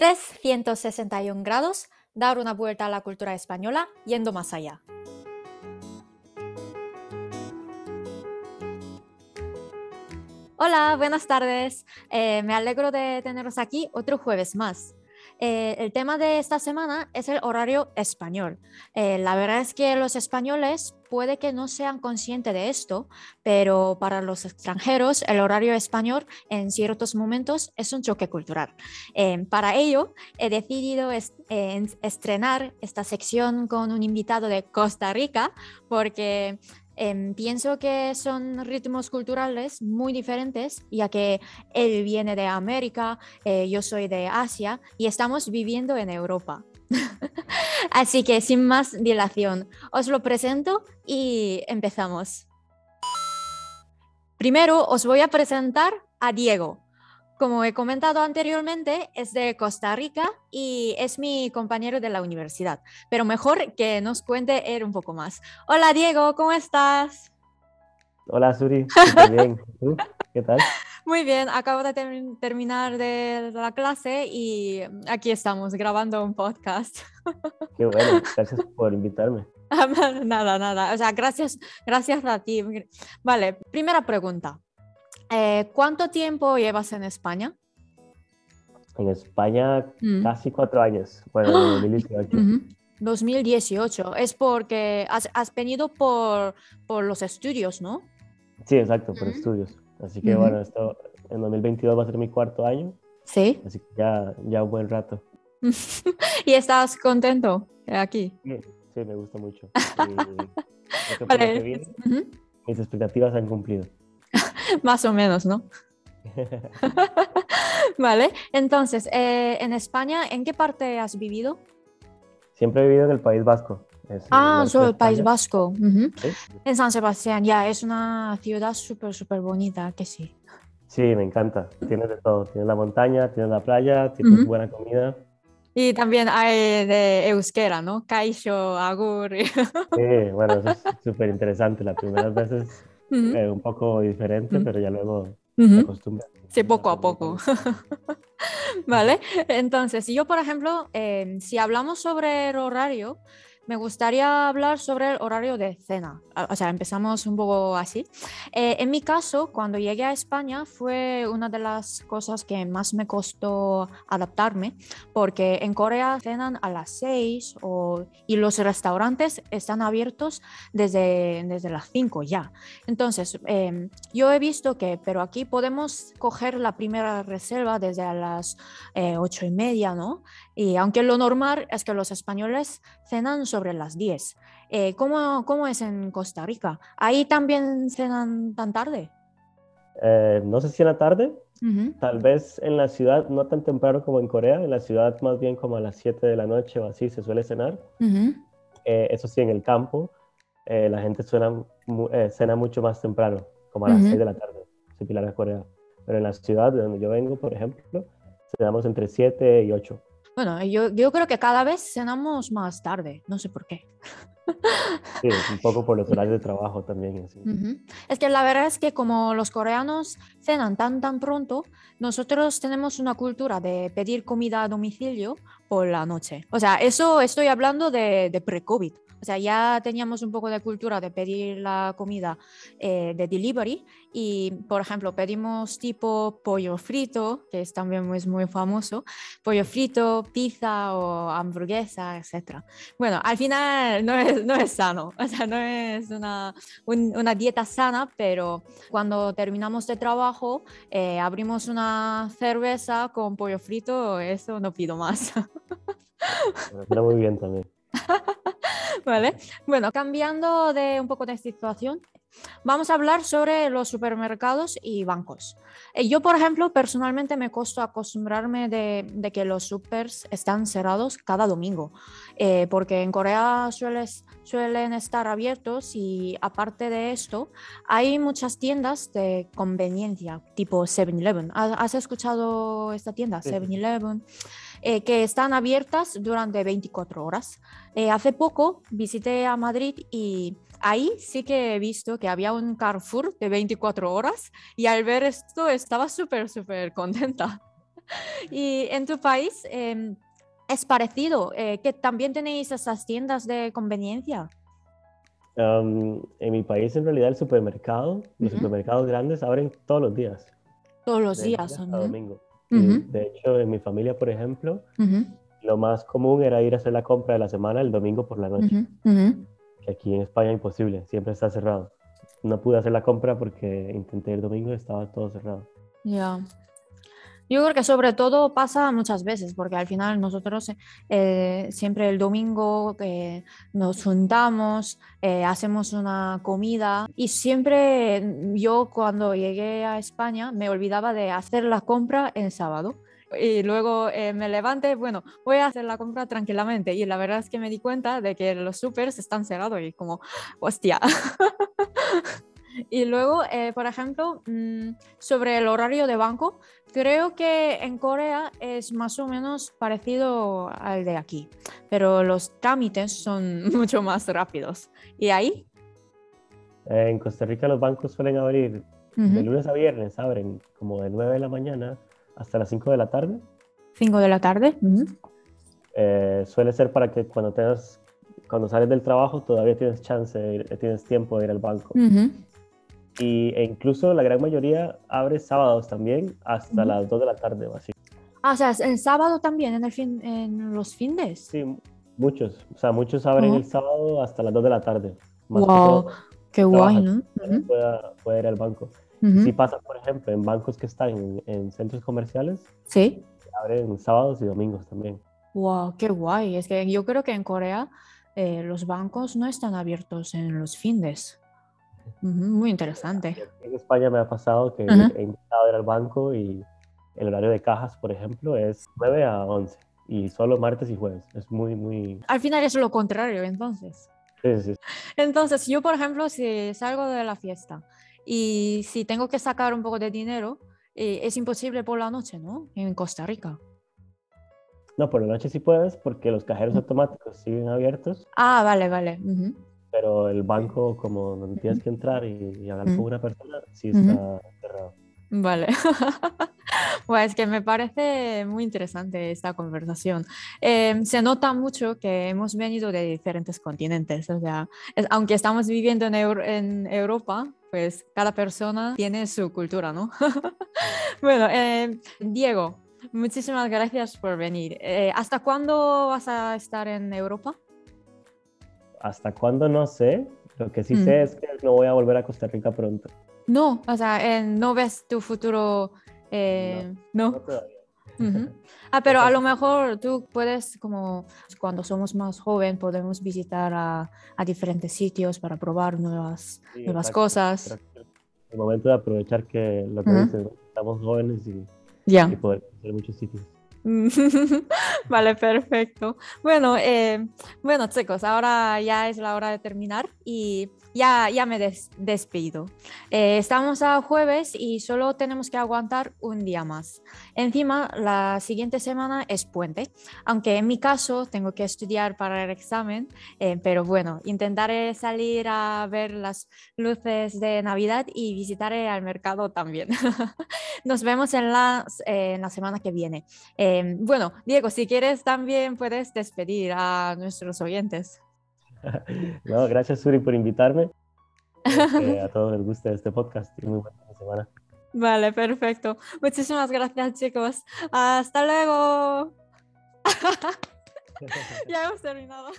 361 grados, dar una vuelta a la cultura española yendo más allá. Hola, buenas tardes. Eh, me alegro de teneros aquí otro jueves más. Eh, el tema de esta semana es el horario español. Eh, la verdad es que los españoles puede que no sean conscientes de esto, pero para los extranjeros el horario español en ciertos momentos es un choque cultural. para ello, he decidido estrenar esta sección con un invitado de Costa Rica porque Em, pienso que son ritmos culturales muy diferentes, ya que él viene de América, eh, yo soy de Asia y estamos viviendo en Europa. Así que sin más dilación, os lo presento y empezamos. Primero os voy a presentar a Diego. Como he comentado anteriormente, es de Costa Rica y es mi compañero de la universidad, pero mejor que nos cuente él un poco más. Hola Diego, ¿cómo estás? Hola Suri, bien. ¿Tú? ¿Qué tal? Muy bien, acabo de terminar de la clase y aquí estamos grabando un podcast. Qué bueno, gracias por invitarme. nada, nada, o sea, gracias, gracias a ti. Vale, primera pregunta. Eh, ¿Cuánto tiempo llevas en España? En España mm. casi cuatro años, bueno, 2018. 2018, es porque has, venido por, por, los estudios, ¿no? Sí, exacto, por estudios. Así que bueno, esto en 2022 va a ser mi cuarto año. Sí. Así que ya, ya un buen rato. ¿Y estás contento aquí? Sí, sí me gusta mucho. vale. Mis expectativas han cumplido. Más o menos, ¿no? vale, entonces, eh, en España, ¿en qué parte has vivido? Siempre he vivido en el País Vasco. ah, solo el País Vasco. En San Sebastián, ya, es una ciudad súper, súper bonita, que sí. Sí, me encanta. Tiene de todo. Tiene la montaña, tiene la playa, tiene buena comida. Y también hay de euskera, ¿no? Caixo, agur. Sí, bueno, eso es súper interesante. Las primeras veces eh, un poco diferente, pero ya luego se acostumbra. Sí, poco a poco. vale, entonces, yo, por ejemplo, eh, si hablamos sobre el horario, me gustaría hablar sobre el horario de cena. O sea, empezamos un poco así. Eh, en mi caso, cuando llegué a España, fue una de las cosas que más me costó adaptarme, porque en Corea cenan a las 6 y los restaurantes están abiertos desde, desde las 5 ya. Entonces, em, yo he visto que, pero aquí podemos coger la primera reserva desde las eh, 8 y media, ¿no? Y aunque lo normal es que los españoles cenan sobre las 10. Eh, ¿cómo, ¿cómo, es en Costa Rica? ¿Ahí también cenan tan tarde? Eh, no sé si en la tarde, tal vez en la ciudad no tan temprano como en Corea, en la ciudad más bien como a las 7 de la noche o así se suele cenar. Eh, eso sí, en el campo la gente suena, cena mucho más temprano, como a las 6 de la tarde, similar a Corea. Pero en la ciudad de donde yo vengo, por ejemplo, cenamos entre 7 y 8. Bueno, yo, yo creo que cada vez cenamos más tarde, no sé por qué. Sí, un poco por los horarios de trabajo también. Es que la verdad es que como los coreanos cenan tan tan pronto, nosotros tenemos una cultura de pedir comida a domicilio por la noche. O sea, eso estoy hablando de, de pre-COVID. O sea, ya teníamos un poco de cultura de pedir la comida eh, de delivery y, por ejemplo, pedimos tipo pollo frito, que es también muy, muy famoso, pollo frito, pizza o hamburguesa, etc. Bueno, al final no es, no es sano, o sea, no es una, una dieta sana, pero cuando terminamos de trabajo, eh, abrimos una cerveza con pollo frito, eso no pido más. Pero muy bien también. ¿Vale? Bueno, cambiando de un poco de situación, vamos a hablar sobre los supermercados y bancos. Eh, yo, por ejemplo, personalmente me costó acostumbrarme de, que los supers están cerrados cada domingo, eh, porque en Corea suelen estar abiertos y aparte de esto, hay muchas tiendas de conveniencia, tipo 7-Eleven. ¿Has escuchado esta tienda, 7-Eleven? Eh, que están abiertas durante 24 horas. Eh, hace poco visité a Madrid y ahí sí que he visto que había un Carrefour de 24 horas y al ver esto estaba súper, súper contenta. y en tu país em, es parecido, eh, que también tenéis esas tiendas de conveniencia. en mi país, en realidad, el supermercado, los supermercados grandes abren todos los días. Todos los días, hasta domingo. De hecho, en mi familia, por ejemplo, lo más común era ir a hacer la compra de la semana el domingo por la noche. Que aquí en España es imposible, siempre está cerrado. No pude hacer la compra porque intenté el domingo y estaba todo cerrado. Ya. Yo creo que sobre todo pasa muchas veces, porque al final nosotros eh, siempre el domingo eh, nos juntamos, eh, hacemos una comida y siempre yo cuando llegué a España me olvidaba de hacer la compra el sábado. Y luego me levanté, bueno, voy a hacer la compra tranquilamente. Y la verdad es que me di cuenta de que los supers están cerrados y como, hostia. Y luego, eh, por ejemplo, mm, sobre el horario de banco, creo que en Corea es más o menos parecido al de aquí, pero los trámites son mucho más rápidos. ¿Y ahí? En Costa Rica los bancos suelen abrir de lunes a viernes, abren como de 9 de la mañana hasta las 5 de la tarde. 5 de la tarde. Eh, suele ser para que cuando tengas, cuando sales del trabajo todavía tienes chance, tienes tiempo de ir al banco. Y, e incluso la gran mayoría abre sábados también hasta las 2 de la tarde o así. Ah, o sea, el sábado también, en, el fin, en los fines. Sí, muchos. O sea, muchos abren el sábado hasta las 2 de la tarde. wow, qué guay, ¿no? puede, ir al banco. Si pasa, por ejemplo, en bancos que están en, centros comerciales, sí. abren sábados y domingos también. Wow, qué guay. Es que yo creo que en Corea eh, los bancos no están abiertos en los fines muy interesante. En España me ha pasado que he intentado ir al banco y el horario de cajas, por ejemplo, es 9 a 11 y solo martes y jueves. Es muy, muy... Al final es lo contrario, entonces. Sí, sí. Entonces, yo, por ejemplo, si salgo de la fiesta y si tengo que sacar un poco de dinero, eh, es imposible por la noche, ¿no? En Costa Rica. No, por la noche sí puedes porque los cajeros automáticos siguen abiertos. Ah, vale, vale pero el banco, como no tienes que entrar y, hablar con una persona, sí está cerrado. Vale. pues es que me parece muy interesante esta conversación. Em, se nota mucho que hemos venido de diferentes continentes, o sea, aunque estamos viviendo en, en, Europa, pues cada persona tiene su cultura, ¿no? bueno, em, Diego, muchísimas gracias por venir. Eh, ¿Hasta cuándo vas a estar en Europa? Hasta cuándo no sé. Lo que sí sé mm. es que no voy a volver a Costa Rica pronto. No, o sea, no ves tu futuro. Eh, no. todavía. Ah, pero a lo mejor tú puedes, como cuando somos más joven, podemos visitar a, diferentes sitios para probar nuevas, nuevas cosas. El momento de aprovechar que lo que estamos jóvenes y, y poder conocer muchos sitios. vale, perfecto. Bueno, eh, bueno, chicos, ahora ya es la hora de terminar y ya, ya me despido. Eh, estamos a jueves y solo tenemos que aguantar un día más. Encima, la siguiente semana es puente, aunque en mi caso tengo que estudiar para el examen, eh, pero bueno, intentaré salir a ver las luces de Navidad y visitaré al mercado también. Nos vemos en la, en la semana que viene. bueno, Diego, si quieres también puedes despedir a nuestros oyentes. no, gracias Suri por invitarme. a todos les gusta este podcast y muy buena semana. Vale, perfecto. Muchísimas gracias chicos. Hasta luego. ya hemos terminado.